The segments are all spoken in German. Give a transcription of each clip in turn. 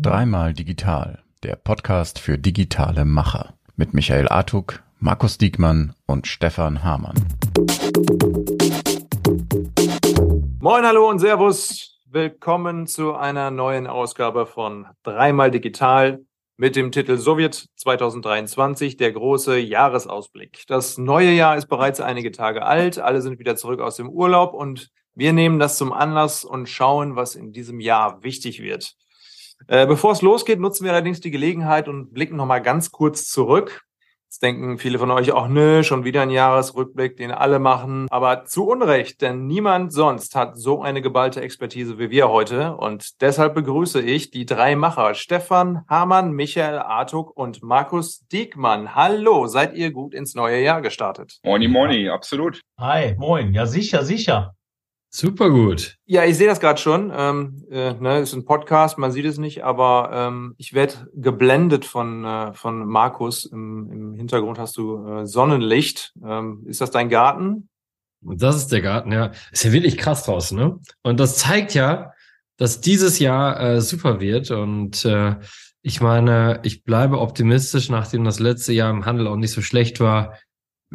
Dreimal Digital, der Podcast für digitale Macher mit Michael Artuk, Markus Diekmann und Stefan Hamann. Moin, hallo und Servus. Willkommen zu einer neuen Ausgabe von Dreimal Digital mit dem Titel Sowjet 2023, der große Jahresausblick. Das neue Jahr ist bereits einige Tage alt, alle sind wieder zurück aus dem Urlaub und wir nehmen das zum Anlass und schauen, was in diesem Jahr wichtig wird. Äh, bevor es losgeht, nutzen wir allerdings die Gelegenheit und blicken nochmal ganz kurz zurück. Jetzt denken viele von euch auch, nö, schon wieder ein Jahresrückblick, den alle machen. Aber zu Unrecht, denn niemand sonst hat so eine geballte Expertise wie wir heute. Und deshalb begrüße ich die drei Macher, Stefan Hamann, Michael Artuk und Markus Diekmann. Hallo, seid ihr gut ins neue Jahr gestartet? Moini, moini, absolut. Hi, moin. Ja, sicher, sicher. Super gut. Ja, ich sehe das gerade schon. Ähm, äh, ne, ist ein Podcast, man sieht es nicht, aber ähm, ich werde geblendet von, äh, von Markus. Im, Im Hintergrund hast du äh, Sonnenlicht. Ähm, ist das dein Garten? Das ist der Garten, ja. Ist ja wirklich krass draußen, ne? Und das zeigt ja, dass dieses Jahr äh, super wird. Und äh, ich meine, ich bleibe optimistisch, nachdem das letzte Jahr im Handel auch nicht so schlecht war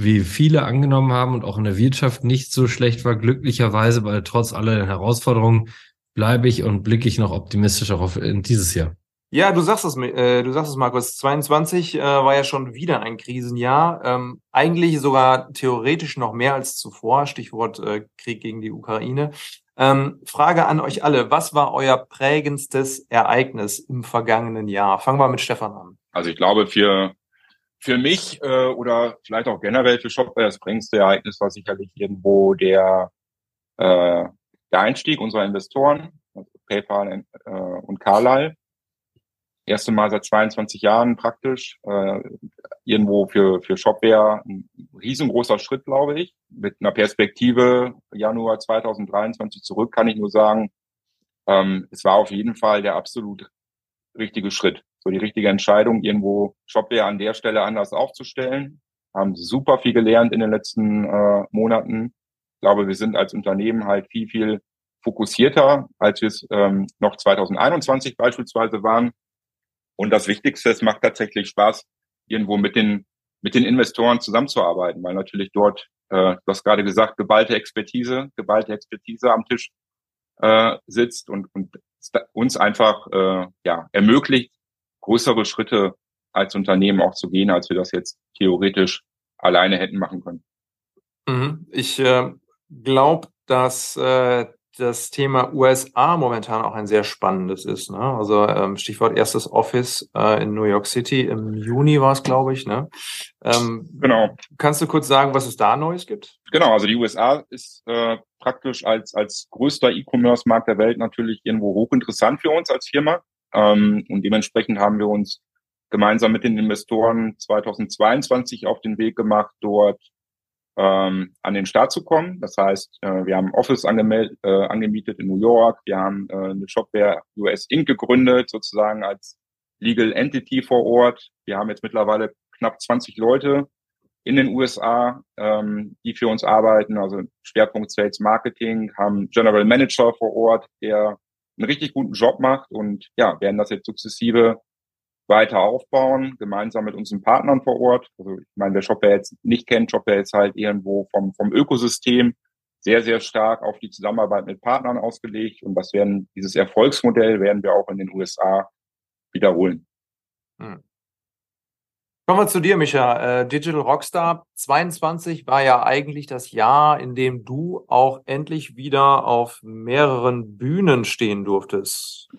wie viele angenommen haben und auch in der Wirtschaft nicht so schlecht war, glücklicherweise, weil trotz aller Herausforderungen bleibe ich und blicke ich noch optimistisch auch auf in dieses Jahr. Ja, du sagst es, äh, du sagst es, Markus. 22 äh, war ja schon wieder ein Krisenjahr. Ähm, eigentlich sogar theoretisch noch mehr als zuvor. Stichwort äh, Krieg gegen die Ukraine. Ähm, Frage an euch alle. Was war euer prägendstes Ereignis im vergangenen Jahr? Fangen wir mit Stefan an. Also ich glaube, für für mich äh, oder vielleicht auch generell für Shopware das prägendste Ereignis war sicherlich irgendwo der, äh, der Einstieg unserer Investoren, also PayPal äh, und Carlyle. Erste Mal seit 22 Jahren praktisch. Äh, irgendwo für, für Shopware ein riesengroßer Schritt, glaube ich. Mit einer Perspektive Januar 2023 zurück kann ich nur sagen, ähm, es war auf jeden Fall der absolut richtige Schritt so die richtige Entscheidung, irgendwo Shopware an der Stelle anders aufzustellen. Haben super viel gelernt in den letzten äh, Monaten. Ich glaube, wir sind als Unternehmen halt viel, viel fokussierter, als wir es ähm, noch 2021 beispielsweise waren. Und das Wichtigste, es macht tatsächlich Spaß, irgendwo mit den, mit den Investoren zusammenzuarbeiten, weil natürlich dort, äh, du hast gerade gesagt, geballte Expertise, geballte Expertise am Tisch äh, sitzt und, und uns einfach äh, ja, ermöglicht, größere Schritte als Unternehmen auch zu gehen, als wir das jetzt theoretisch alleine hätten machen können. Mhm. Ich äh, glaube, dass äh, das Thema USA momentan auch ein sehr spannendes ist. Ne? Also ähm, Stichwort erstes Office äh, in New York City im Juni war es, glaube ich. Ne? Ähm, genau. Kannst du kurz sagen, was es da Neues gibt? Genau, also die USA ist äh, praktisch als als größter E-Commerce-Markt der Welt natürlich irgendwo hochinteressant für uns als Firma. Ähm, und dementsprechend haben wir uns gemeinsam mit den Investoren 2022 auf den Weg gemacht, dort ähm, an den Start zu kommen. Das heißt, äh, wir haben Office angemeldet, äh, angemietet in New York, wir haben äh, eine Shopware US Inc. gegründet, sozusagen als Legal Entity vor Ort. Wir haben jetzt mittlerweile knapp 20 Leute in den USA, ähm, die für uns arbeiten, also Schwerpunkt Sales Marketing, haben General Manager vor Ort, der einen richtig guten Job macht und ja, werden das jetzt sukzessive weiter aufbauen, gemeinsam mit unseren Partnern vor Ort. Also ich meine, wer Shopware jetzt nicht kennt, Shopware ist halt irgendwo vom, vom Ökosystem sehr, sehr stark auf die Zusammenarbeit mit Partnern ausgelegt und das werden, dieses Erfolgsmodell werden wir auch in den USA wiederholen. Hm. Kommen wir zu dir, Micha. Äh, Digital Rockstar 22 war ja eigentlich das Jahr, in dem du auch endlich wieder auf mehreren Bühnen stehen durftest.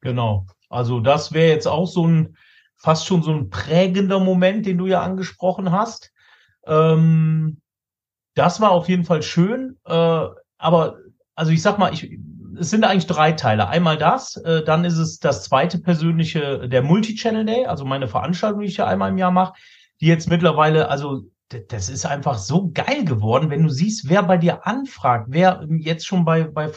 Genau. Also das wäre jetzt auch so ein fast schon so ein prägender Moment, den du ja angesprochen hast. Ähm, das war auf jeden Fall schön. Äh, aber also ich sag mal, ich, es sind eigentlich drei Teile. Einmal das, äh, dann ist es das zweite persönliche, der Multi-Channel Day, also meine Veranstaltung, die ich ja einmal im Jahr mache, die jetzt mittlerweile, also das ist einfach so geil geworden, wenn du siehst, wer bei dir anfragt, wer jetzt schon bei, bei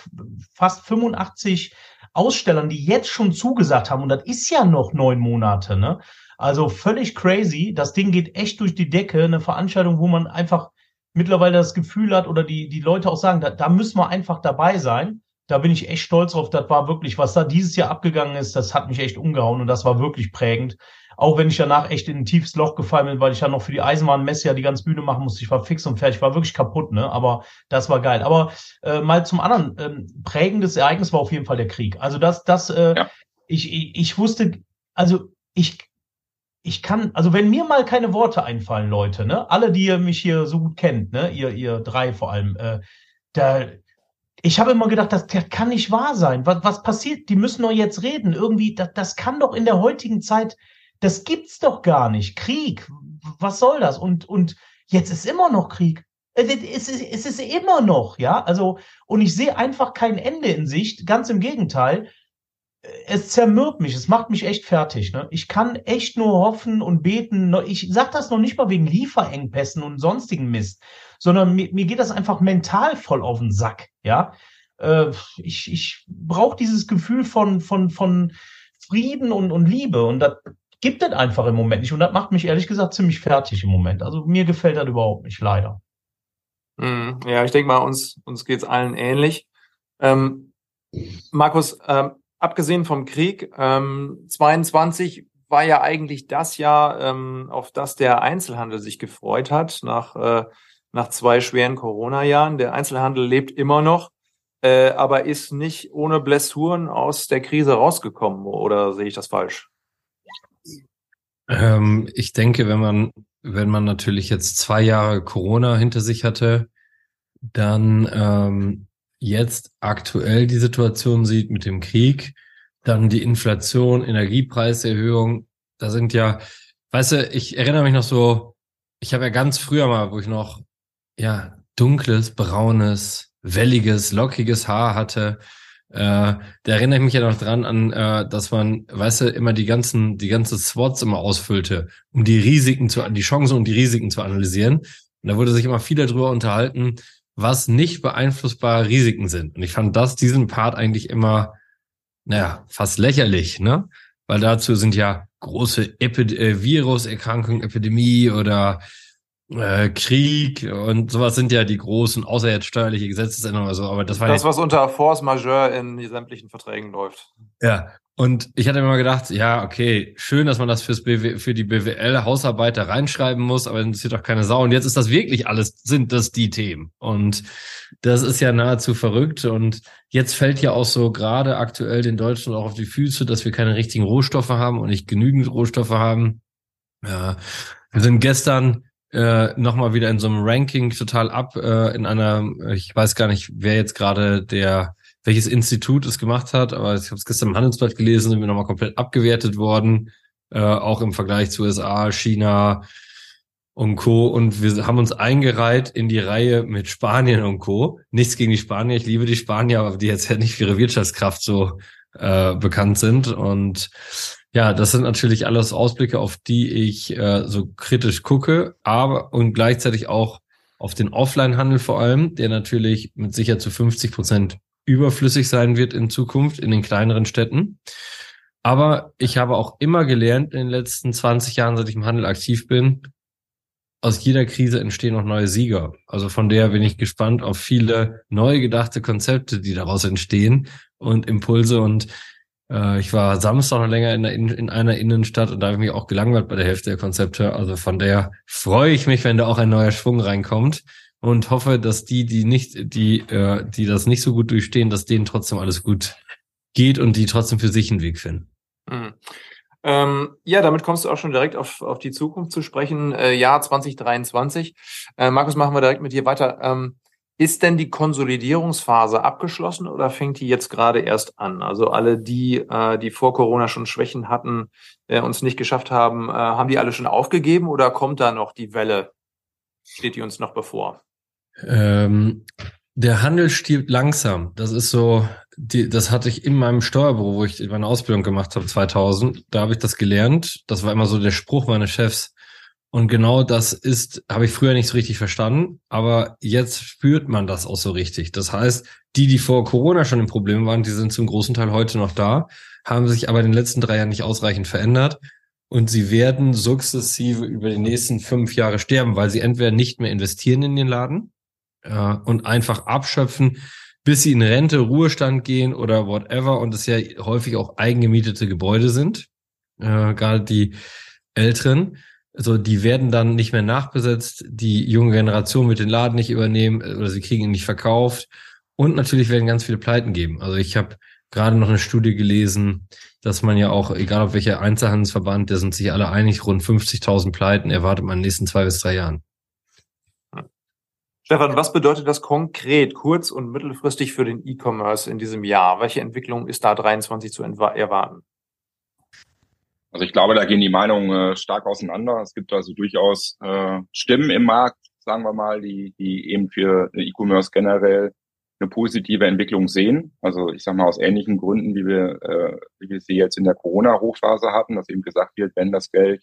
fast 85 Ausstellern, die jetzt schon zugesagt haben, und das ist ja noch neun Monate, ne? Also völlig crazy. Das Ding geht echt durch die Decke. Eine Veranstaltung, wo man einfach mittlerweile das Gefühl hat oder die, die Leute auch sagen, da, da müssen wir einfach dabei sein da bin ich echt stolz drauf. Das war wirklich, was da dieses Jahr abgegangen ist, das hat mich echt umgehauen und das war wirklich prägend. Auch wenn ich danach echt in ein tiefes Loch gefallen bin, weil ich ja noch für die Eisenbahnmesse ja die ganze Bühne machen musste. Ich war fix und fertig, ich war wirklich kaputt, ne? Aber das war geil. Aber äh, mal zum anderen, ähm, prägendes Ereignis war auf jeden Fall der Krieg. Also das, das, äh, ja. ich, ich, ich wusste, also ich, ich kann, also wenn mir mal keine Worte einfallen, Leute, ne, alle, die ihr mich hier so gut kennt, ne, ihr, ihr drei vor allem, äh, da, ich habe immer gedacht, das, das kann nicht wahr sein. Was, was passiert? Die müssen doch jetzt reden. Irgendwie, das, das kann doch in der heutigen Zeit, das gibt's doch gar nicht. Krieg, was soll das? Und, und jetzt ist immer noch Krieg. Es ist, es ist immer noch, ja. Also, und ich sehe einfach kein Ende in Sicht. Ganz im Gegenteil es zermürbt mich, es macht mich echt fertig. Ne? Ich kann echt nur hoffen und beten. Ich sag das noch nicht mal wegen Lieferengpässen und sonstigen Mist, sondern mir, mir geht das einfach mental voll auf den Sack. Ja, äh, ich, ich brauche dieses Gefühl von von von Frieden und und Liebe und das gibt es einfach im Moment nicht und das macht mich ehrlich gesagt ziemlich fertig im Moment. Also mir gefällt das überhaupt nicht, leider. Hm, ja, ich denke mal, uns uns geht's allen ähnlich. Ähm, Markus, ähm, abgesehen vom Krieg, ähm, 22 war ja eigentlich das Jahr, ähm, auf das der Einzelhandel sich gefreut hat, nach, äh, nach zwei schweren Corona-Jahren. Der Einzelhandel lebt immer noch, äh, aber ist nicht ohne Blessuren aus der Krise rausgekommen, oder sehe ich das falsch? Ähm, ich denke, wenn man, wenn man natürlich jetzt zwei Jahre Corona hinter sich hatte, dann ähm, jetzt aktuell die Situation sieht mit dem Krieg, dann die Inflation, Energiepreiserhöhung, da sind ja, weißt du, ich erinnere mich noch so, ich habe ja ganz früher mal, wo ich noch ja dunkles, braunes, welliges, lockiges Haar hatte, äh, da erinnere ich mich ja noch dran an, äh, dass man, weißt du, immer die ganzen, die ganze SWOTs immer ausfüllte, um die Risiken zu, die Chancen und die Risiken zu analysieren. Und da wurde sich immer viel darüber unterhalten, was nicht beeinflussbare Risiken sind. Und ich fand das, diesen Part eigentlich immer, naja, fast lächerlich, ne? Weil dazu sind ja große Epi äh, Viruserkrankungen, Epidemie oder äh, Krieg und sowas sind ja die großen, außer jetzt steuerliche Gesetzesänderungen oder so, aber das war Das, was unter Force Majeure in sämtlichen Verträgen läuft. Ja, und ich hatte mir mal gedacht, ja, okay, schön, dass man das fürs BW, für die BWL-Hausarbeiter reinschreiben muss, aber interessiert doch keine Sau. Und jetzt ist das wirklich alles, sind das die Themen. Und das ist ja nahezu verrückt. Und jetzt fällt ja auch so gerade aktuell den Deutschen auch auf die Füße, dass wir keine richtigen Rohstoffe haben und nicht genügend Rohstoffe haben. Ja, wir sind gestern äh, nochmal wieder in so einem Ranking total ab, äh, in einer, ich weiß gar nicht, wer jetzt gerade der welches Institut es gemacht hat, aber ich habe es gestern im Handelsblatt gelesen, sind wir nochmal komplett abgewertet worden, äh, auch im Vergleich zu USA, China und Co. Und wir haben uns eingereiht in die Reihe mit Spanien und Co. Nichts gegen die Spanier, ich liebe die Spanier, aber die jetzt ja nicht für ihre Wirtschaftskraft so äh, bekannt sind. Und ja, das sind natürlich alles Ausblicke, auf die ich äh, so kritisch gucke, aber und gleichzeitig auch auf den Offline-Handel vor allem, der natürlich mit sicher zu 50 Prozent überflüssig sein wird in Zukunft in den kleineren Städten. Aber ich habe auch immer gelernt in den letzten 20 Jahren, seit ich im Handel aktiv bin, aus jeder Krise entstehen auch neue Sieger. Also von der bin ich gespannt auf viele neu gedachte Konzepte, die daraus entstehen und Impulse. Und äh, ich war Samstag noch länger in, in, in einer Innenstadt und da habe ich mich auch gelangweilt bei der Hälfte der Konzepte. Also von der freue ich mich, wenn da auch ein neuer Schwung reinkommt und hoffe, dass die, die nicht, die, äh, die das nicht so gut durchstehen, dass denen trotzdem alles gut geht und die trotzdem für sich einen Weg finden. Mhm. Ähm, ja, damit kommst du auch schon direkt auf, auf die Zukunft zu sprechen. Äh, Jahr 2023. Äh, Markus, machen wir direkt mit dir weiter. Ähm, ist denn die Konsolidierungsphase abgeschlossen oder fängt die jetzt gerade erst an? Also alle die, äh, die vor Corona schon Schwächen hatten, äh, uns nicht geschafft haben, äh, haben die alle schon aufgegeben oder kommt da noch die Welle? Steht die uns noch bevor? Ähm, der Handel stirbt langsam. Das ist so, die, das hatte ich in meinem Steuerbüro, wo ich meine Ausbildung gemacht habe, 2000. Da habe ich das gelernt. Das war immer so der Spruch meines Chefs. Und genau das ist, habe ich früher nicht so richtig verstanden, aber jetzt spürt man das auch so richtig. Das heißt, die, die vor Corona schon im Problem waren, die sind zum großen Teil heute noch da, haben sich aber in den letzten drei Jahren nicht ausreichend verändert und sie werden sukzessive über die nächsten fünf Jahre sterben, weil sie entweder nicht mehr investieren in den Laden äh, und einfach abschöpfen, bis sie in Rente, Ruhestand gehen oder whatever und es ja häufig auch eigengemietete Gebäude sind, äh, gerade die Älteren. Also die werden dann nicht mehr nachbesetzt, die junge Generation wird den Laden nicht übernehmen oder sie kriegen ihn nicht verkauft und natürlich werden ganz viele Pleiten geben. Also ich habe gerade noch eine Studie gelesen, dass man ja auch, egal auf welcher Einzelhandelsverband, da sind sich alle einig, rund 50.000 Pleiten erwartet man in den nächsten zwei bis drei Jahren. Stefan, was bedeutet das konkret kurz- und mittelfristig für den E-Commerce in diesem Jahr? Welche Entwicklung ist da 23 zu erwarten? Also ich glaube, da gehen die Meinungen äh, stark auseinander. Es gibt also durchaus äh, Stimmen im Markt, sagen wir mal, die, die eben für E-Commerce generell eine positive Entwicklung sehen. Also ich sage mal aus ähnlichen Gründen, wie wir, äh, wie wir sie jetzt in der Corona-Hochphase hatten, dass eben gesagt wird, wenn das Geld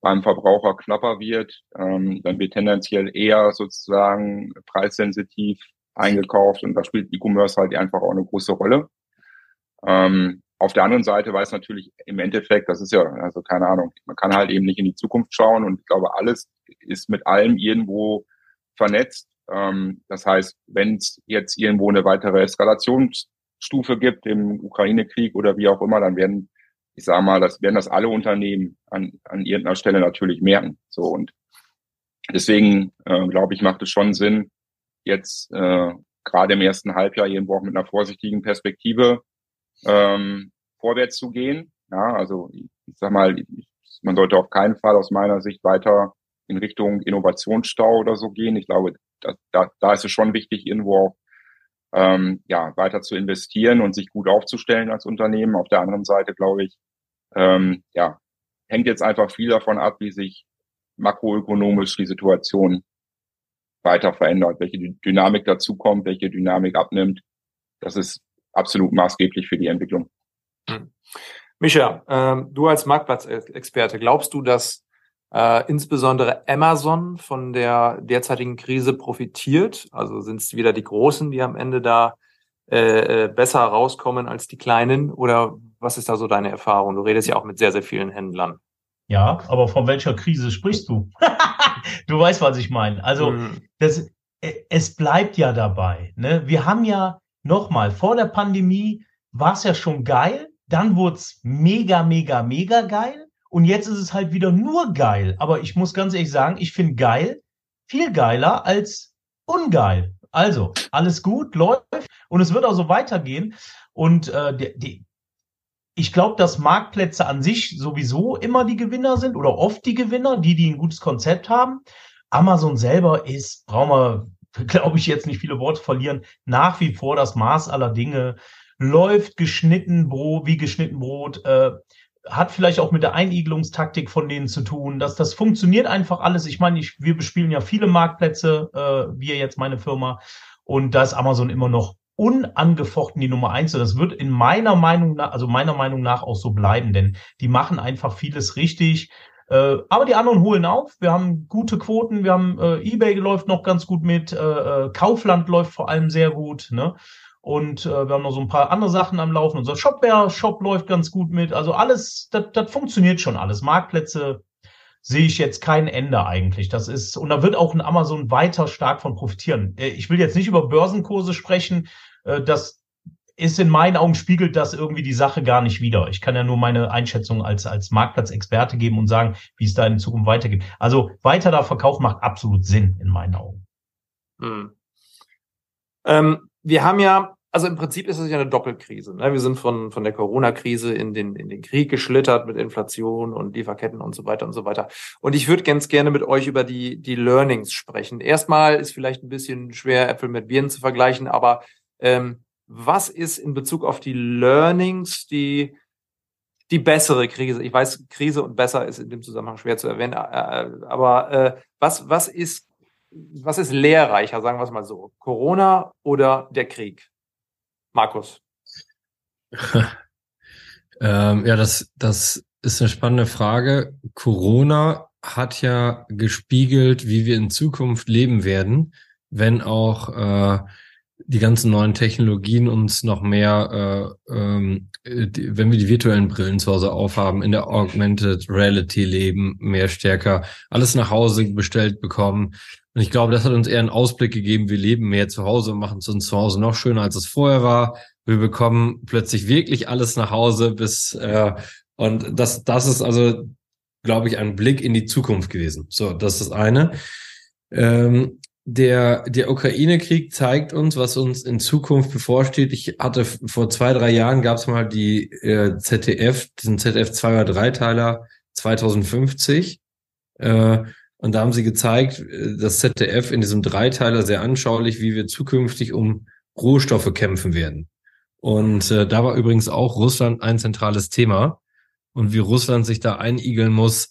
beim Verbraucher knapper wird, ähm, dann wird tendenziell eher sozusagen preissensitiv eingekauft und da spielt E-Commerce halt einfach auch eine große Rolle. Ähm, auf der anderen Seite weiß natürlich im Endeffekt, das ist ja, also keine Ahnung, man kann halt eben nicht in die Zukunft schauen und ich glaube, alles ist mit allem irgendwo vernetzt. Ähm, das heißt, wenn es jetzt irgendwo eine weitere Eskalationsstufe gibt im Ukraine-Krieg oder wie auch immer, dann werden, ich sage mal, das werden das alle Unternehmen an, an irgendeiner Stelle natürlich merken. So und deswegen äh, glaube ich, macht es schon Sinn, jetzt äh, gerade im ersten Halbjahr irgendwo auch mit einer vorsichtigen Perspektive ähm, vorwärts zu gehen. Ja, also ich, sag mal, man sollte auf keinen Fall aus meiner Sicht weiter in Richtung Innovationsstau oder so gehen. Ich glaube, da, da, da ist es schon wichtig, irgendwo auch ähm, ja, weiter zu investieren und sich gut aufzustellen als Unternehmen. Auf der anderen Seite, glaube ich, ähm, ja, hängt jetzt einfach viel davon ab, wie sich makroökonomisch die Situation weiter verändert, welche Dynamik dazukommt, welche Dynamik abnimmt. Das ist absolut maßgeblich für die Entwicklung. Hm. Micha, ähm, du als Marktplatzexperte, glaubst du, dass äh, insbesondere Amazon von der derzeitigen Krise profitiert? Also sind es wieder die Großen, die am Ende da äh, äh, besser rauskommen als die Kleinen? Oder was ist da so deine Erfahrung? Du redest ja auch mit sehr, sehr vielen Händlern. Ja, aber von welcher Krise sprichst du? du weißt, was ich meine. Also hm. das, äh, es bleibt ja dabei. Ne? Wir haben ja nochmal, vor der Pandemie war es ja schon geil, dann wurde es mega, mega, mega geil und jetzt ist es halt wieder nur geil. Aber ich muss ganz ehrlich sagen, ich finde geil viel geiler als ungeil. Also, alles gut, läuft und es wird auch so weitergehen. Und äh, die, die, ich glaube, dass Marktplätze an sich sowieso immer die Gewinner sind oder oft die Gewinner, die, die ein gutes Konzept haben. Amazon selber ist, brauchen wir glaube ich, jetzt nicht viele Worte verlieren, nach wie vor das Maß aller Dinge, läuft geschnitten Brot, wie geschnitten Brot, äh, hat vielleicht auch mit der Einigelungstaktik von denen zu tun, dass das funktioniert einfach alles. Ich meine, ich, wir bespielen ja viele Marktplätze, äh, wir jetzt meine Firma, und da ist Amazon immer noch unangefochten die Nummer eins. Und das wird in meiner Meinung nach, also meiner Meinung nach auch so bleiben, denn die machen einfach vieles richtig. Äh, aber die anderen holen auf. Wir haben gute Quoten. Wir haben äh, eBay läuft noch ganz gut mit. Äh, äh, Kaufland läuft vor allem sehr gut. Ne? Und äh, wir haben noch so ein paar andere Sachen am Laufen. Unser Shopware-Shop läuft ganz gut mit. Also alles, das funktioniert schon alles. Marktplätze sehe ich jetzt kein Ende eigentlich. Das ist, und da wird auch ein Amazon weiter stark von profitieren. Äh, ich will jetzt nicht über Börsenkurse sprechen. Äh, das, ist in meinen Augen spiegelt das irgendwie die Sache gar nicht wider. Ich kann ja nur meine Einschätzung als, als Marktplatzexperte geben und sagen, wie es da in Zukunft weitergeht. Also weiter da Verkauf macht absolut Sinn in meinen Augen. Hm. Ähm, wir haben ja, also im Prinzip ist es ja eine Doppelkrise. Ne? Wir sind von, von der Corona-Krise in den, in den Krieg geschlittert mit Inflation und Lieferketten und so weiter und so weiter. Und ich würde ganz gerne mit euch über die, die Learnings sprechen. Erstmal ist vielleicht ein bisschen schwer, Äpfel mit Birnen zu vergleichen, aber ähm, was ist in Bezug auf die Learnings die, die bessere Krise? Ich weiß, Krise und besser ist in dem Zusammenhang schwer zu erwähnen, äh, äh, aber äh, was, was ist, was ist lehrreicher, sagen wir es mal so? Corona oder der Krieg? Markus. ähm, ja, das, das ist eine spannende Frage. Corona hat ja gespiegelt, wie wir in Zukunft leben werden, wenn auch äh, die ganzen neuen Technologien uns noch mehr, äh, ähm, die, wenn wir die virtuellen Brillen zu Hause aufhaben, in der Augmented Reality leben, mehr stärker, alles nach Hause bestellt bekommen, Und ich glaube, das hat uns eher einen Ausblick gegeben. Wir leben mehr zu Hause und machen es uns zu Hause noch schöner, als es vorher war. Wir bekommen plötzlich wirklich alles nach Hause bis äh, und das, das ist also, glaube ich, ein Blick in die Zukunft gewesen. So, das ist das eine. Ähm, der, der Ukraine-Krieg zeigt uns, was uns in Zukunft bevorsteht. Ich hatte vor zwei, drei Jahren gab es mal die äh, ZDF, diesen ZDF 2 oder 3 Teiler 2050. Äh, und da haben sie gezeigt, äh, das ZDF in diesem Dreiteiler sehr anschaulich, wie wir zukünftig um Rohstoffe kämpfen werden. Und äh, da war übrigens auch Russland ein zentrales Thema und wie Russland sich da einigeln muss,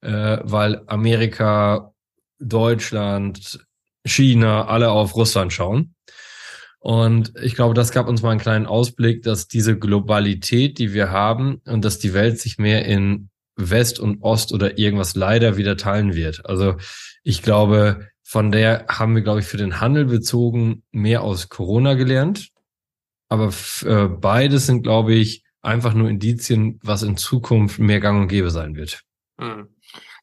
äh, weil Amerika, Deutschland, China alle auf Russland schauen. Und ich glaube, das gab uns mal einen kleinen Ausblick, dass diese Globalität, die wir haben und dass die Welt sich mehr in West und Ost oder irgendwas leider wieder teilen wird. Also ich glaube, von der haben wir, glaube ich, für den Handel bezogen mehr aus Corona gelernt. Aber äh, beides sind, glaube ich, einfach nur Indizien, was in Zukunft mehr gang und gäbe sein wird. Hm.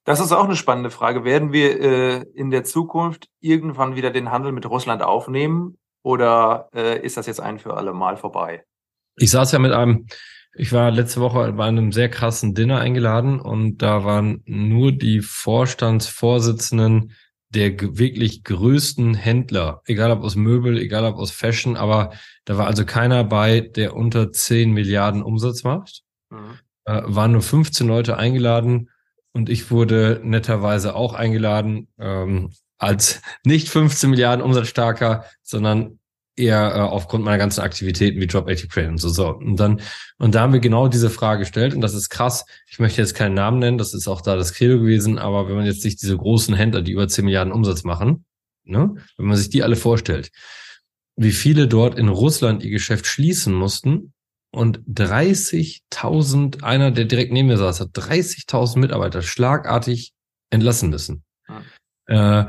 Das ist auch eine spannende Frage. Werden wir äh, in der Zukunft irgendwann wieder den Handel mit Russland aufnehmen oder äh, ist das jetzt ein für alle Mal vorbei? Ich saß ja mit einem ich war letzte Woche bei einem sehr krassen Dinner eingeladen und da waren nur die Vorstandsvorsitzenden der wirklich größten Händler, egal ob aus Möbel, egal ob aus Fashion, aber da war also keiner bei, der unter 10 Milliarden Umsatz macht. Mhm. Äh, waren nur 15 Leute eingeladen und ich wurde netterweise auch eingeladen ähm, als nicht 15 Milliarden Umsatzstarker, sondern eher äh, aufgrund meiner ganzen Aktivitäten wie Drop 80 Crane und so, so. Und dann, und da haben wir genau diese Frage gestellt und das ist krass. Ich möchte jetzt keinen Namen nennen, das ist auch da das Credo gewesen, aber wenn man jetzt sich diese großen Händler, die über 10 Milliarden Umsatz machen, ne, wenn man sich die alle vorstellt, wie viele dort in Russland ihr Geschäft schließen mussten und 30.000, einer, der direkt neben mir saß, hat 30.000 Mitarbeiter schlagartig entlassen müssen. Ja. Äh,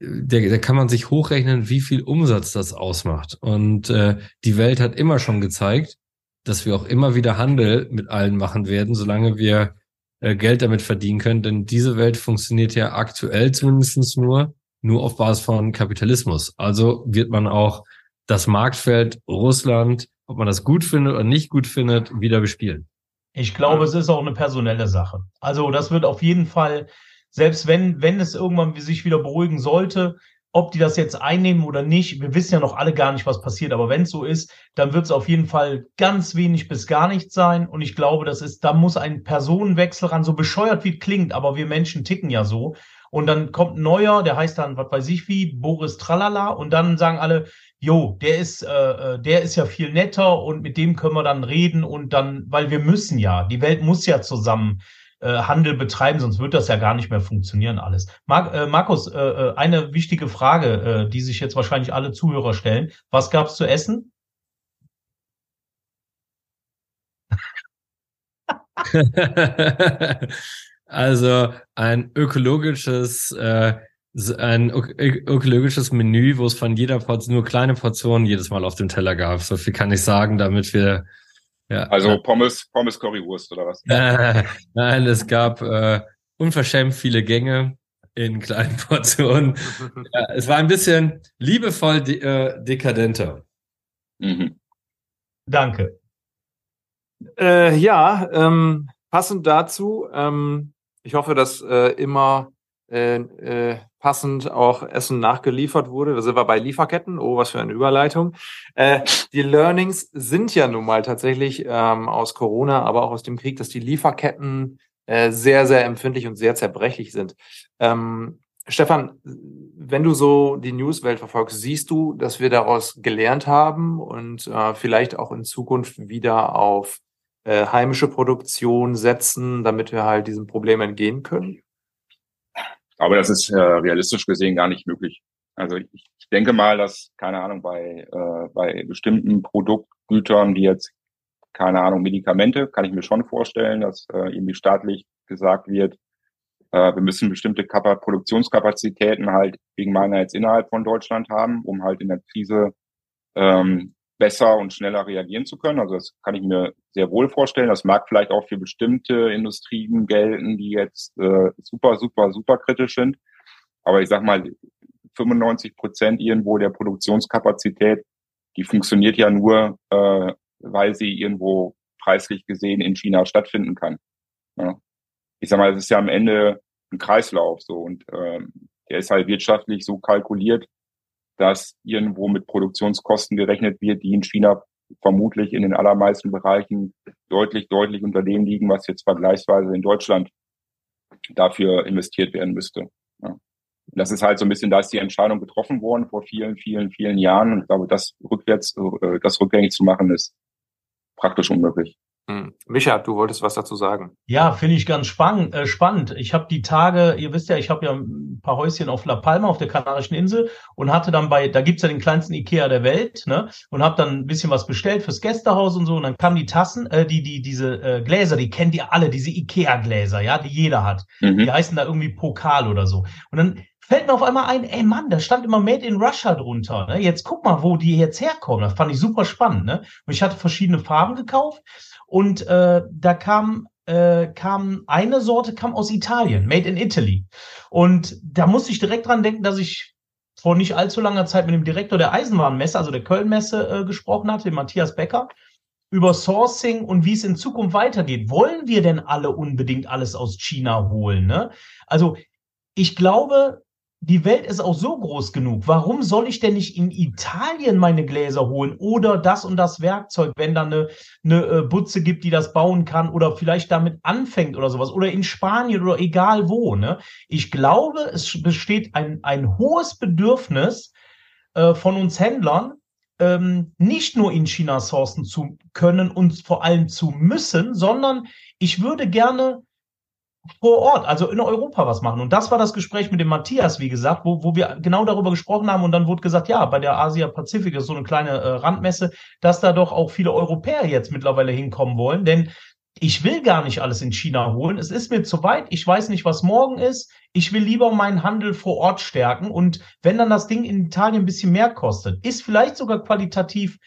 der, da kann man sich hochrechnen, wie viel Umsatz das ausmacht. Und äh, die Welt hat immer schon gezeigt, dass wir auch immer wieder Handel mit allen machen werden, solange wir äh, Geld damit verdienen können. Denn diese Welt funktioniert ja aktuell zumindest nur, nur auf Basis von Kapitalismus. Also wird man auch das Marktfeld Russland, ob man das gut findet oder nicht gut findet, wieder bespielen. Ich glaube, es ist auch eine personelle Sache. Also das wird auf jeden Fall selbst wenn, wenn es irgendwann sich wieder beruhigen sollte, ob die das jetzt einnehmen oder nicht, wir wissen ja noch alle gar nicht, was passiert, aber wenn es so ist, dann wird es auf jeden Fall ganz wenig bis gar nichts sein. Und ich glaube, das ist, da muss ein Personenwechsel ran, so bescheuert wie klingt, aber wir Menschen ticken ja so. Und dann kommt ein neuer, der heißt dann, was weiß ich wie, Boris Tralala, und dann sagen alle, jo, der ist, äh, äh, der ist ja viel netter und mit dem können wir dann reden und dann, weil wir müssen ja, die Welt muss ja zusammen äh, Handel betreiben, sonst wird das ja gar nicht mehr funktionieren alles. Mar äh, Markus, äh, äh, eine wichtige Frage, äh, die sich jetzt wahrscheinlich alle Zuhörer stellen. Was gab's zu essen? also ein ökologisches äh, ein ökologisches Menü, wo es von jeder Portion nur kleine Portionen jedes Mal auf dem Teller gab. So viel kann ich sagen, damit wir ja. Also Pommes, Pommes Currywurst oder was? Äh, nein, es gab äh, unverschämt viele Gänge in kleinen Portionen. ja, es war ein bisschen liebevoll de äh, dekadenter. Mhm. Danke. Äh, ja, ähm, passend dazu, ähm, ich hoffe, dass äh, immer äh, äh, passend auch Essen nachgeliefert wurde. Da sind wir bei Lieferketten. Oh, was für eine Überleitung. Äh, die Learnings sind ja nun mal tatsächlich ähm, aus Corona, aber auch aus dem Krieg, dass die Lieferketten äh, sehr, sehr empfindlich und sehr zerbrechlich sind. Ähm, Stefan, wenn du so die Newswelt verfolgst, siehst du, dass wir daraus gelernt haben und äh, vielleicht auch in Zukunft wieder auf äh, heimische Produktion setzen, damit wir halt diesem Problem entgehen können? Aber das ist äh, realistisch gesehen gar nicht möglich. Also ich, denke mal, dass, keine Ahnung, bei, äh, bei bestimmten Produktgütern, die jetzt, keine Ahnung, Medikamente, kann ich mir schon vorstellen, dass äh, irgendwie staatlich gesagt wird, äh, wir müssen bestimmte Kap Produktionskapazitäten halt wegen meiner jetzt innerhalb von Deutschland haben, um halt in der Krise ähm, besser und schneller reagieren zu können. Also das kann ich mir sehr wohl vorstellen. Das mag vielleicht auch für bestimmte Industrien gelten, die jetzt äh, super, super, super kritisch sind. Aber ich sag mal, 95 Prozent irgendwo der Produktionskapazität, die funktioniert ja nur, äh, weil sie irgendwo preislich gesehen in China stattfinden kann. Ja. Ich sag mal, es ist ja am Ende ein Kreislauf so und ähm, der ist halt wirtschaftlich so kalkuliert, dass irgendwo mit Produktionskosten gerechnet wird, die in China vermutlich in den allermeisten Bereichen deutlich, deutlich unter dem liegen, was jetzt vergleichsweise in Deutschland dafür investiert werden müsste. Ja. Das ist halt so ein bisschen, da ist die Entscheidung getroffen worden vor vielen, vielen, vielen Jahren. Und ich glaube, das rückwärts, äh, das rückgängig zu machen, ist praktisch unmöglich. Hm. Micha, du wolltest was dazu sagen. Ja, finde ich ganz spann äh, spannend. Ich habe die Tage, ihr wisst ja, ich habe ja ein paar Häuschen auf La Palma, auf der Kanarischen Insel und hatte dann bei, da gibt's ja den kleinsten Ikea der Welt, ne? Und habe dann ein bisschen was bestellt fürs Gästehaus und so. Und dann kamen die Tassen, äh, die, die, diese äh, Gläser, die kennt ihr alle, diese Ikea-Gläser, ja, die jeder hat. Mhm. Die heißen da irgendwie Pokal oder so. Und dann fällt mir auf einmal ein, ey Mann, da stand immer Made in Russia drunter. Ne? Jetzt guck mal, wo die jetzt herkommen. Das fand ich super spannend. Ne? Und ich hatte verschiedene Farben gekauft und äh, da kam äh, kam eine Sorte kam aus Italien, made in Italy. Und da musste ich direkt dran denken, dass ich vor nicht allzu langer Zeit mit dem Direktor der Eisenbahnmesse, also der Kölnmesse, äh, gesprochen hatte, dem Matthias Becker, über Sourcing und wie es in Zukunft weitergeht. Wollen wir denn alle unbedingt alles aus China holen? Ne? Also ich glaube, die Welt ist auch so groß genug. Warum soll ich denn nicht in Italien meine Gläser holen oder das und das Werkzeug, wenn da eine, eine äh, Butze gibt, die das bauen kann oder vielleicht damit anfängt oder sowas oder in Spanien oder egal wo. Ne? Ich glaube, es besteht ein, ein hohes Bedürfnis äh, von uns Händlern, ähm, nicht nur in China sourcen zu können und vor allem zu müssen, sondern ich würde gerne vor Ort, also in Europa was machen. Und das war das Gespräch mit dem Matthias, wie gesagt, wo, wo wir genau darüber gesprochen haben. Und dann wurde gesagt, ja, bei der Asia Pazifik ist so eine kleine äh, Randmesse, dass da doch auch viele Europäer jetzt mittlerweile hinkommen wollen. Denn ich will gar nicht alles in China holen. Es ist mir zu weit. Ich weiß nicht, was morgen ist. Ich will lieber meinen Handel vor Ort stärken. Und wenn dann das Ding in Italien ein bisschen mehr kostet, ist vielleicht sogar qualitativ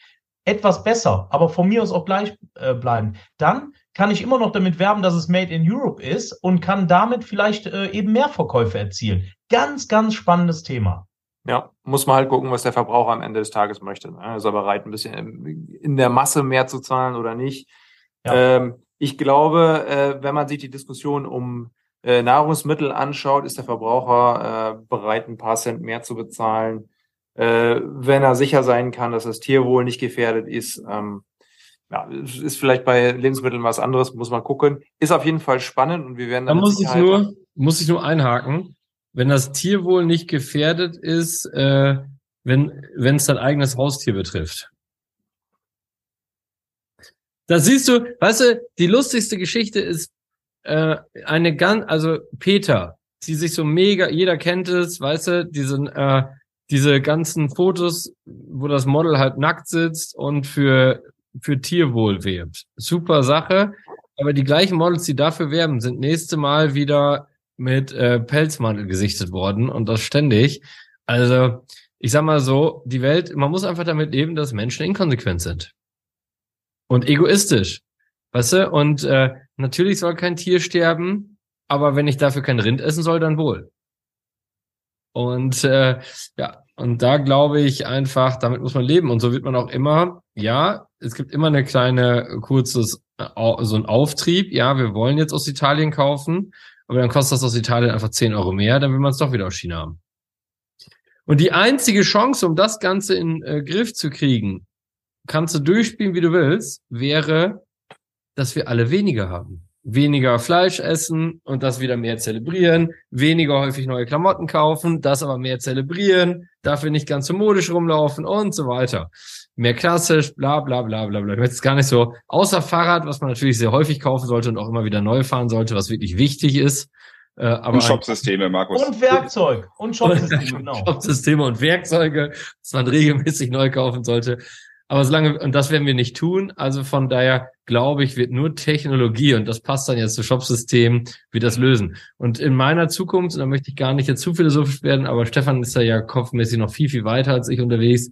etwas besser, aber von mir aus auch gleich äh, bleiben, dann kann ich immer noch damit werben, dass es Made in Europe ist und kann damit vielleicht äh, eben mehr Verkäufe erzielen. Ganz, ganz spannendes Thema. Ja, muss man halt gucken, was der Verbraucher am Ende des Tages möchte. Ne? Ist er bereit, ein bisschen in der Masse mehr zu zahlen oder nicht? Ja. Ähm, ich glaube, äh, wenn man sich die Diskussion um äh, Nahrungsmittel anschaut, ist der Verbraucher äh, bereit, ein paar Cent mehr zu bezahlen, äh, wenn er sicher sein kann, dass das Tierwohl nicht gefährdet ist. Ähm, ja, ist vielleicht bei Lebensmitteln was anderes, muss man gucken. Ist auf jeden Fall spannend und wir werden dann. Da muss ich nur, muss ich nur einhaken. Wenn das Tierwohl nicht gefährdet ist, äh, wenn wenn es dein eigenes Haustier betrifft. Da siehst du, weißt du, die lustigste Geschichte ist äh, eine ganz, also Peter, die sich so mega, jeder kennt es, weißt du, diesen äh, diese ganzen Fotos, wo das Model halt nackt sitzt und für für Tierwohl wirbt. Super Sache. Aber die gleichen Models, die dafür werben, sind nächste Mal wieder mit äh, Pelzmantel gesichtet worden und das ständig. Also, ich sag mal so, die Welt, man muss einfach damit leben, dass Menschen inkonsequent sind. Und egoistisch. Weißt du? Und äh, natürlich soll kein Tier sterben, aber wenn ich dafür kein Rind essen soll, dann wohl. Und äh, ja, und da glaube ich einfach, damit muss man leben. Und so wird man auch immer, ja, es gibt immer eine kleine, kurzes, so ein Auftrieb. Ja, wir wollen jetzt aus Italien kaufen, aber dann kostet das aus Italien einfach 10 Euro mehr, dann will man es doch wieder aus China haben. Und die einzige Chance, um das Ganze in äh, Griff zu kriegen, kannst du durchspielen, wie du willst, wäre, dass wir alle weniger haben weniger Fleisch essen und das wieder mehr zelebrieren, weniger häufig neue Klamotten kaufen, das aber mehr zelebrieren, dafür nicht ganz so modisch rumlaufen und so weiter. Mehr klassisch, bla bla bla bla bla. Ich möchte es gar nicht so, außer Fahrrad, was man natürlich sehr häufig kaufen sollte und auch immer wieder neu fahren sollte, was wirklich wichtig ist. Äh, aber und Shopsysteme, Markus. Und Werkzeug. Und Shopsysteme, genau. Shopsysteme und Werkzeuge, was man regelmäßig neu kaufen sollte. Aber solange, und das werden wir nicht tun, also von daher glaube ich, wird nur Technologie, und das passt dann jetzt zu Shopsystemen, wird das lösen. Und in meiner Zukunft, und da möchte ich gar nicht jetzt zu philosophisch werden, aber Stefan ist da ja kopfmäßig noch viel, viel weiter als ich unterwegs.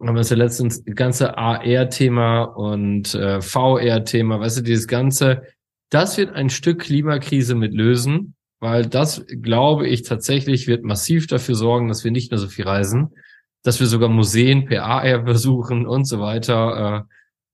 Haben wir uns ja letztens das ganze AR-Thema und äh, VR-Thema, weißt du, dieses ganze, das wird ein Stück Klimakrise mit lösen. weil das, glaube ich, tatsächlich wird massiv dafür sorgen, dass wir nicht mehr so viel reisen, dass wir sogar Museen per AR besuchen und so weiter.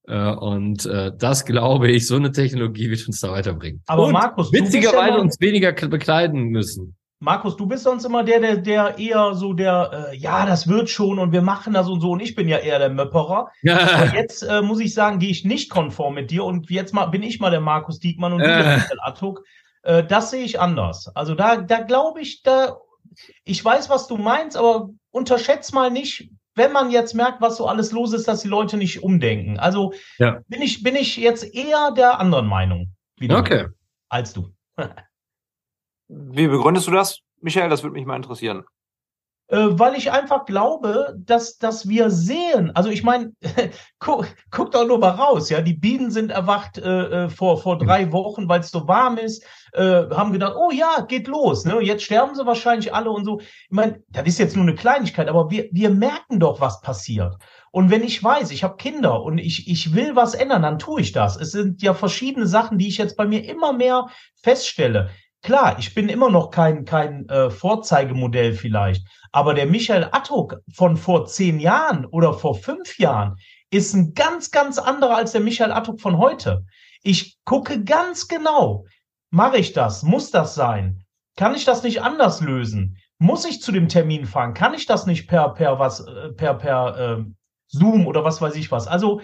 Äh, äh, und äh, das, glaube ich, so eine Technologie wird uns da weiterbringen. Aber und Markus, witzigerweise ja uns weniger bekleiden müssen. Markus, du bist sonst immer der, der, der eher so der, äh, ja, das wird schon und wir machen das und so. Und ich bin ja eher der Möpperer. Ja. Aber jetzt äh, muss ich sagen, gehe ich nicht konform mit dir und jetzt mal bin ich mal der Markus Diekmann und du äh. der Michael Attuk. Äh, das sehe ich anders. Also da, da glaube ich, da, ich weiß, was du meinst, aber unterschätz mal nicht, wenn man jetzt merkt, was so alles los ist, dass die Leute nicht umdenken. Also ja. bin ich, bin ich jetzt eher der anderen Meinung. okay. Als du. Wie begründest du das, Michael? Das würde mich mal interessieren. Äh, weil ich einfach glaube, dass, dass wir sehen, also ich meine, guck, guck doch nur mal raus, ja, die Bienen sind erwacht äh, äh vor, vor drei Wochen, weil es so warm ist, äh, haben gedacht, oh ja, geht los, ne? Jetzt sterben sie wahrscheinlich alle und so. Ich meine, das ist jetzt nur eine Kleinigkeit, aber wir, wir merken doch, was passiert. Und wenn ich weiß, ich habe Kinder und ich, ich will was ändern, dann tue ich das. Es sind ja verschiedene Sachen, die ich jetzt bei mir immer mehr feststelle. Klar, ich bin immer noch kein, kein äh, Vorzeigemodell vielleicht, aber der Michael Attuk von vor zehn Jahren oder vor fünf Jahren ist ein ganz, ganz anderer als der Michael Attuk von heute. Ich gucke ganz genau, mache ich das? Muss das sein? Kann ich das nicht anders lösen? Muss ich zu dem Termin fahren? Kann ich das nicht per, per was, äh, per, per äh, Zoom oder was weiß ich was? Also,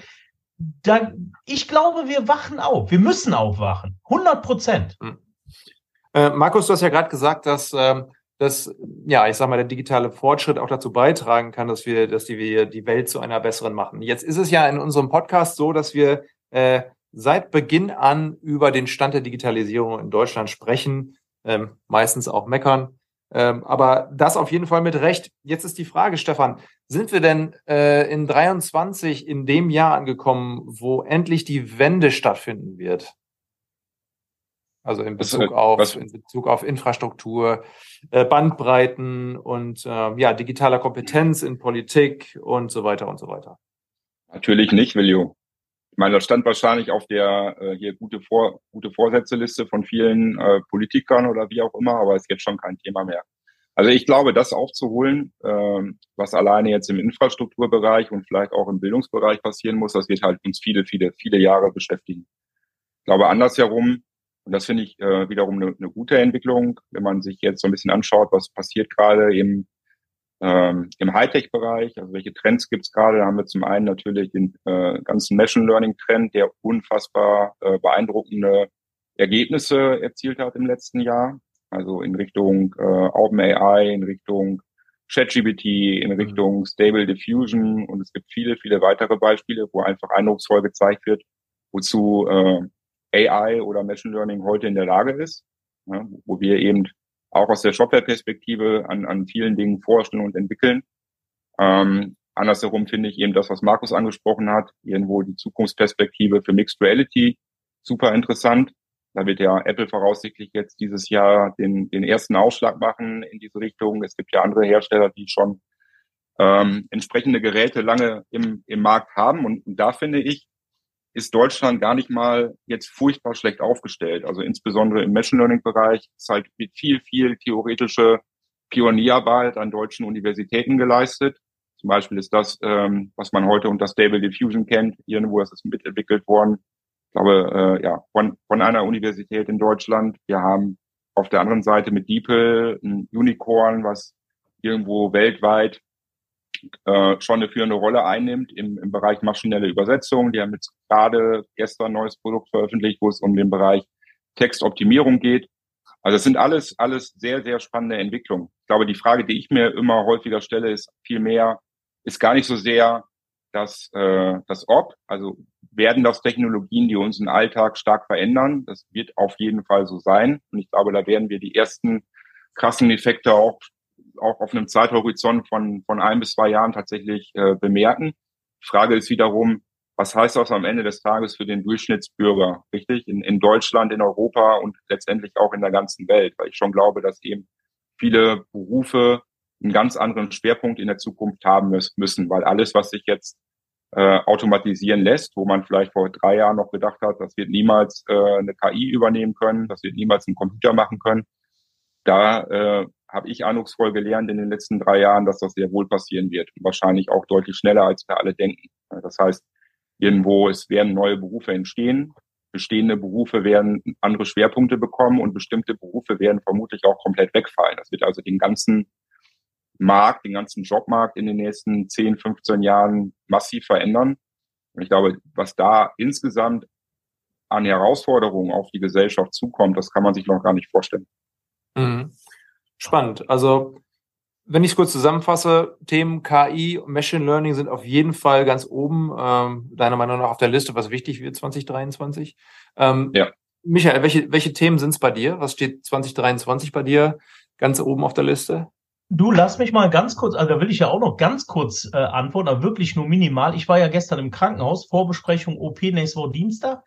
da, ich glaube, wir wachen auf. Wir müssen aufwachen. 100 Prozent. Hm. Äh, Markus, du hast ja gerade gesagt, dass, ähm, dass, ja, ich sag mal, der digitale Fortschritt auch dazu beitragen kann, dass wir, dass die, wir die Welt zu einer besseren machen. Jetzt ist es ja in unserem Podcast so, dass wir äh, seit Beginn an über den Stand der Digitalisierung in Deutschland sprechen, ähm, meistens auch meckern. Ähm, aber das auf jeden Fall mit Recht. Jetzt ist die Frage, Stefan, sind wir denn äh, in 23 in dem Jahr angekommen, wo endlich die Wende stattfinden wird? Also in Bezug was, auf was? in Bezug auf Infrastruktur, äh, Bandbreiten und äh, ja digitaler Kompetenz in Politik und so weiter und so weiter. Natürlich nicht, Willio. Ich meine, das stand wahrscheinlich auf der äh, hier gute Vor gute Vorsätzeliste von vielen äh, Politikern oder wie auch immer, aber ist jetzt schon kein Thema mehr. Also ich glaube, das aufzuholen, äh, was alleine jetzt im Infrastrukturbereich und vielleicht auch im Bildungsbereich passieren muss, das wird halt uns viele, viele, viele Jahre beschäftigen. Ich glaube, andersherum und das finde ich äh, wiederum eine, eine gute Entwicklung, wenn man sich jetzt so ein bisschen anschaut, was passiert gerade im, ähm, im Hightech-Bereich, also welche Trends gibt es gerade. Da haben wir zum einen natürlich den äh, ganzen Machine Learning-Trend, der unfassbar äh, beeindruckende Ergebnisse erzielt hat im letzten Jahr. Also in Richtung äh, OpenAI, in Richtung ChatGPT, in mhm. Richtung Stable Diffusion und es gibt viele, viele weitere Beispiele, wo einfach eindrucksvoll gezeigt wird, wozu äh, AI oder Machine Learning heute in der Lage ist, ja, wo wir eben auch aus der Shopware-Perspektive an, an vielen Dingen forschen und entwickeln. Ähm, andersherum finde ich eben das, was Markus angesprochen hat, irgendwo die Zukunftsperspektive für Mixed Reality super interessant. Da wird ja Apple voraussichtlich jetzt dieses Jahr den, den ersten Ausschlag machen in diese Richtung. Es gibt ja andere Hersteller, die schon ähm, entsprechende Geräte lange im, im Markt haben. Und, und da finde ich, ist Deutschland gar nicht mal jetzt furchtbar schlecht aufgestellt. Also insbesondere im Machine Learning Bereich ist halt viel, viel theoretische Pionierarbeit an deutschen Universitäten geleistet. Zum Beispiel ist das, ähm, was man heute unter Stable Diffusion kennt, irgendwo ist es mitentwickelt worden. Ich glaube, äh, ja, von, von einer Universität in Deutschland. Wir haben auf der anderen Seite mit DeepL ein Unicorn, was irgendwo weltweit äh, schon eine führende Rolle einnimmt im, im Bereich maschinelle Übersetzung. Die haben jetzt gerade gestern ein neues Produkt veröffentlicht, wo es um den Bereich Textoptimierung geht. Also es sind alles, alles sehr, sehr spannende Entwicklungen. Ich glaube, die Frage, die ich mir immer häufiger stelle, ist vielmehr, ist gar nicht so sehr das, äh, das Ob, also werden das Technologien, die unseren Alltag stark verändern. Das wird auf jeden Fall so sein. Und ich glaube, da werden wir die ersten krassen Effekte auch auch auf einem Zeithorizont von, von ein bis zwei Jahren tatsächlich äh, bemerken. Frage ist wiederum, was heißt das am Ende des Tages für den Durchschnittsbürger, richtig? In, in Deutschland, in Europa und letztendlich auch in der ganzen Welt, weil ich schon glaube, dass eben viele Berufe einen ganz anderen Schwerpunkt in der Zukunft haben müssen, weil alles, was sich jetzt äh, automatisieren lässt, wo man vielleicht vor drei Jahren noch gedacht hat, das wird niemals äh, eine KI übernehmen können, das wird niemals ein Computer machen können, da äh, habe ich ahnungsvoll gelernt in den letzten drei Jahren, dass das sehr wohl passieren wird. Und wahrscheinlich auch deutlich schneller, als wir alle denken. Das heißt, irgendwo, es werden neue Berufe entstehen. Bestehende Berufe werden andere Schwerpunkte bekommen und bestimmte Berufe werden vermutlich auch komplett wegfallen. Das wird also den ganzen Markt, den ganzen Jobmarkt in den nächsten 10, 15 Jahren massiv verändern. Und ich glaube, was da insgesamt an Herausforderungen auf die Gesellschaft zukommt, das kann man sich noch gar nicht vorstellen. Mhm. Spannend. Also, wenn ich es kurz zusammenfasse, Themen KI und Machine Learning sind auf jeden Fall ganz oben, ähm, deiner Meinung nach, auf der Liste, was wichtig wird 2023. Ähm, ja. Michael, welche, welche Themen sind es bei dir? Was steht 2023 bei dir ganz oben auf der Liste? Du, lass mich mal ganz kurz, also da will ich ja auch noch ganz kurz äh, antworten, aber wirklich nur minimal. Ich war ja gestern im Krankenhaus, Vorbesprechung OP nächste Woche Dienstag.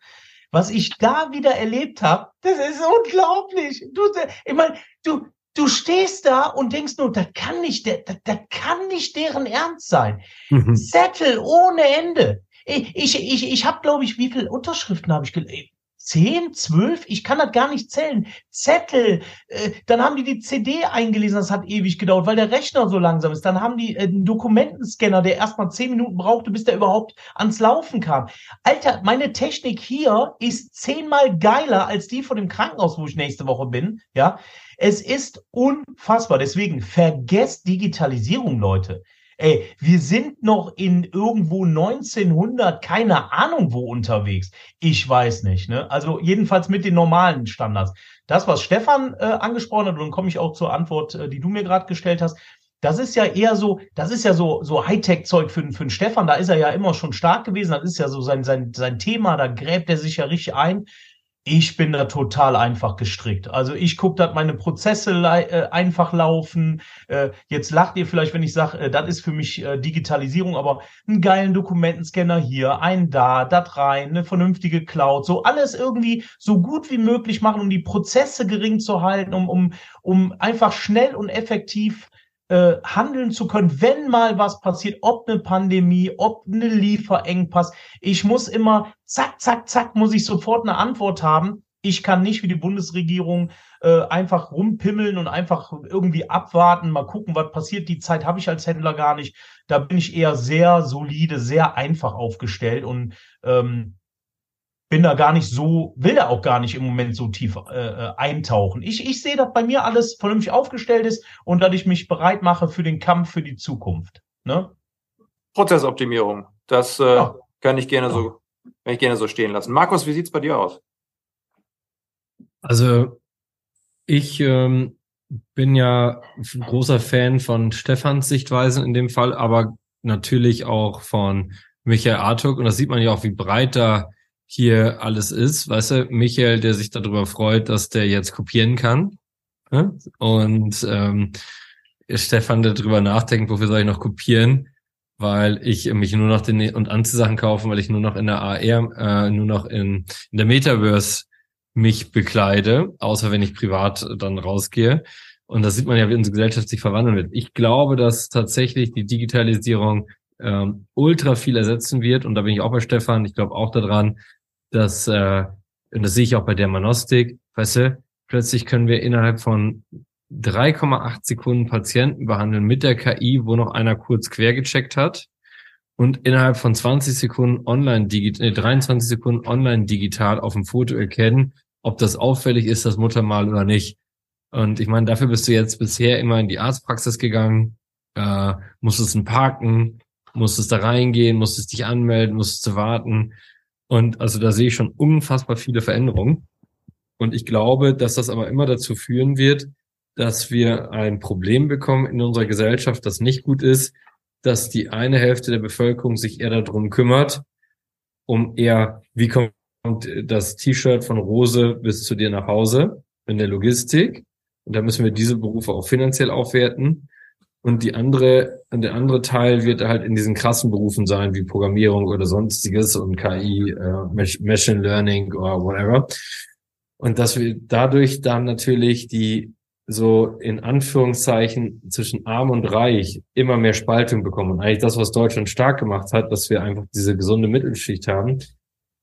Was ich da wieder erlebt habe, das ist unglaublich. Du, ich meine, du, du stehst da und denkst nur, das kann nicht, das, das kann nicht deren Ernst sein. Mhm. Zettel ohne Ende. Ich, ich, ich, ich habe, glaube ich, wie viele Unterschriften habe ich gelesen? zehn, zwölf, ich kann das gar nicht zählen. Zettel, äh, dann haben die die CD eingelesen, das hat ewig gedauert, weil der Rechner so langsam ist. Dann haben die äh, einen Dokumentenscanner, der erstmal zehn Minuten brauchte, bis der überhaupt ans Laufen kam. Alter, meine Technik hier ist zehnmal geiler als die von dem Krankenhaus, wo ich nächste Woche bin. Ja, es ist unfassbar. Deswegen vergesst Digitalisierung, Leute. Ey, wir sind noch in irgendwo 1900, keine Ahnung wo unterwegs. Ich weiß nicht. Ne? Also jedenfalls mit den normalen Standards. Das, was Stefan äh, angesprochen hat, und dann komme ich auch zur Antwort, äh, die du mir gerade gestellt hast. Das ist ja eher so, das ist ja so, so Hightech-Zeug für, für den Stefan. Da ist er ja immer schon stark gewesen. Das ist ja so sein, sein, sein Thema. Da gräbt er sich ja richtig ein. Ich bin da total einfach gestrickt. Also ich gucke, dass meine Prozesse äh, einfach laufen. Äh, jetzt lacht ihr vielleicht, wenn ich sage, äh, das ist für mich Digitalisierung, aber einen geilen Dokumentenscanner hier, einen da, das rein, eine vernünftige Cloud, so alles irgendwie so gut wie möglich machen, um die Prozesse gering zu halten, um, um, um einfach schnell und effektiv äh, handeln zu können, wenn mal was passiert, ob eine Pandemie, ob eine Lieferengpass. Ich muss immer, zack, zack, zack, muss ich sofort eine Antwort haben. Ich kann nicht wie die Bundesregierung äh, einfach rumpimmeln und einfach irgendwie abwarten, mal gucken, was passiert. Die Zeit habe ich als Händler gar nicht. Da bin ich eher sehr solide, sehr einfach aufgestellt und ähm, bin da gar nicht so, will da auch gar nicht im Moment so tief äh, äh, eintauchen. Ich, ich sehe, dass bei mir alles vernünftig aufgestellt ist und dass ich mich bereit mache für den Kampf für die Zukunft. Ne? Prozessoptimierung, das äh, ja. kann ich gerne so, kann ich gerne so stehen lassen. Markus, wie sieht's bei dir aus? Also ich ähm, bin ja großer Fan von Stefans Sichtweisen in dem Fall, aber natürlich auch von Michael Artuk und das sieht man ja auch, wie breit da hier alles ist. Weißt du, Michael, der sich darüber freut, dass der jetzt kopieren kann. Ne? Und ähm, Stefan, der darüber nachdenkt, wofür soll ich noch kopieren? Weil ich mich nur noch den und Anziehsachen kaufen, weil ich nur noch in der AR, äh, nur noch in, in der Metaverse mich bekleide, außer wenn ich privat dann rausgehe. Und da sieht man ja, wie unsere Gesellschaft sich verwandeln wird. Ich glaube, dass tatsächlich die Digitalisierung ähm, ultra viel ersetzen wird. Und da bin ich auch bei Stefan. Ich glaube auch daran, dass, äh, und das sehe ich auch bei der Manostik, weißt du, plötzlich können wir innerhalb von 3,8 Sekunden Patienten behandeln mit der KI, wo noch einer kurz quer gecheckt hat und innerhalb von 20 Sekunden online digital, äh, 23 Sekunden online digital auf dem Foto erkennen, ob das auffällig ist, das Muttermal oder nicht. Und ich meine, dafür bist du jetzt bisher immer in die Arztpraxis gegangen, äh, musstest einen parken, musstest da reingehen, musstest dich anmelden, musstest warten. Und also da sehe ich schon unfassbar viele Veränderungen. Und ich glaube, dass das aber immer dazu führen wird, dass wir ein Problem bekommen in unserer Gesellschaft, das nicht gut ist, dass die eine Hälfte der Bevölkerung sich eher darum kümmert, um eher, wie kommt das T-Shirt von Rose bis zu dir nach Hause in der Logistik. Und da müssen wir diese Berufe auch finanziell aufwerten. Und die andere, der andere Teil wird halt in diesen krassen Berufen sein, wie Programmierung oder sonstiges und KI, äh, Machine Learning oder whatever. Und dass wir dadurch dann natürlich die so in Anführungszeichen zwischen arm und reich immer mehr Spaltung bekommen. Und eigentlich das, was Deutschland stark gemacht hat, dass wir einfach diese gesunde Mittelschicht haben,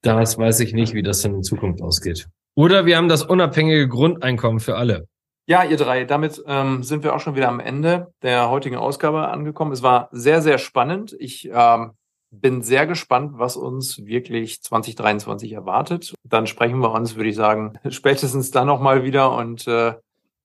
das weiß ich nicht, wie das dann in Zukunft ausgeht. Oder wir haben das unabhängige Grundeinkommen für alle. Ja, ihr drei, damit ähm, sind wir auch schon wieder am Ende der heutigen Ausgabe angekommen. Es war sehr, sehr spannend. Ich ähm, bin sehr gespannt, was uns wirklich 2023 erwartet. Dann sprechen wir uns, würde ich sagen, spätestens dann nochmal wieder und, äh,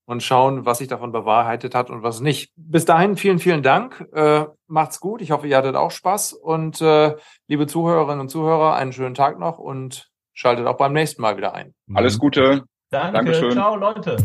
und schauen, was sich davon bewahrheitet hat und was nicht. Bis dahin vielen, vielen Dank. Äh, macht's gut. Ich hoffe, ihr hattet auch Spaß. Und äh, liebe Zuhörerinnen und Zuhörer, einen schönen Tag noch und schaltet auch beim nächsten Mal wieder ein. Alles Gute. Danke. Dankeschön. Ciao, Leute.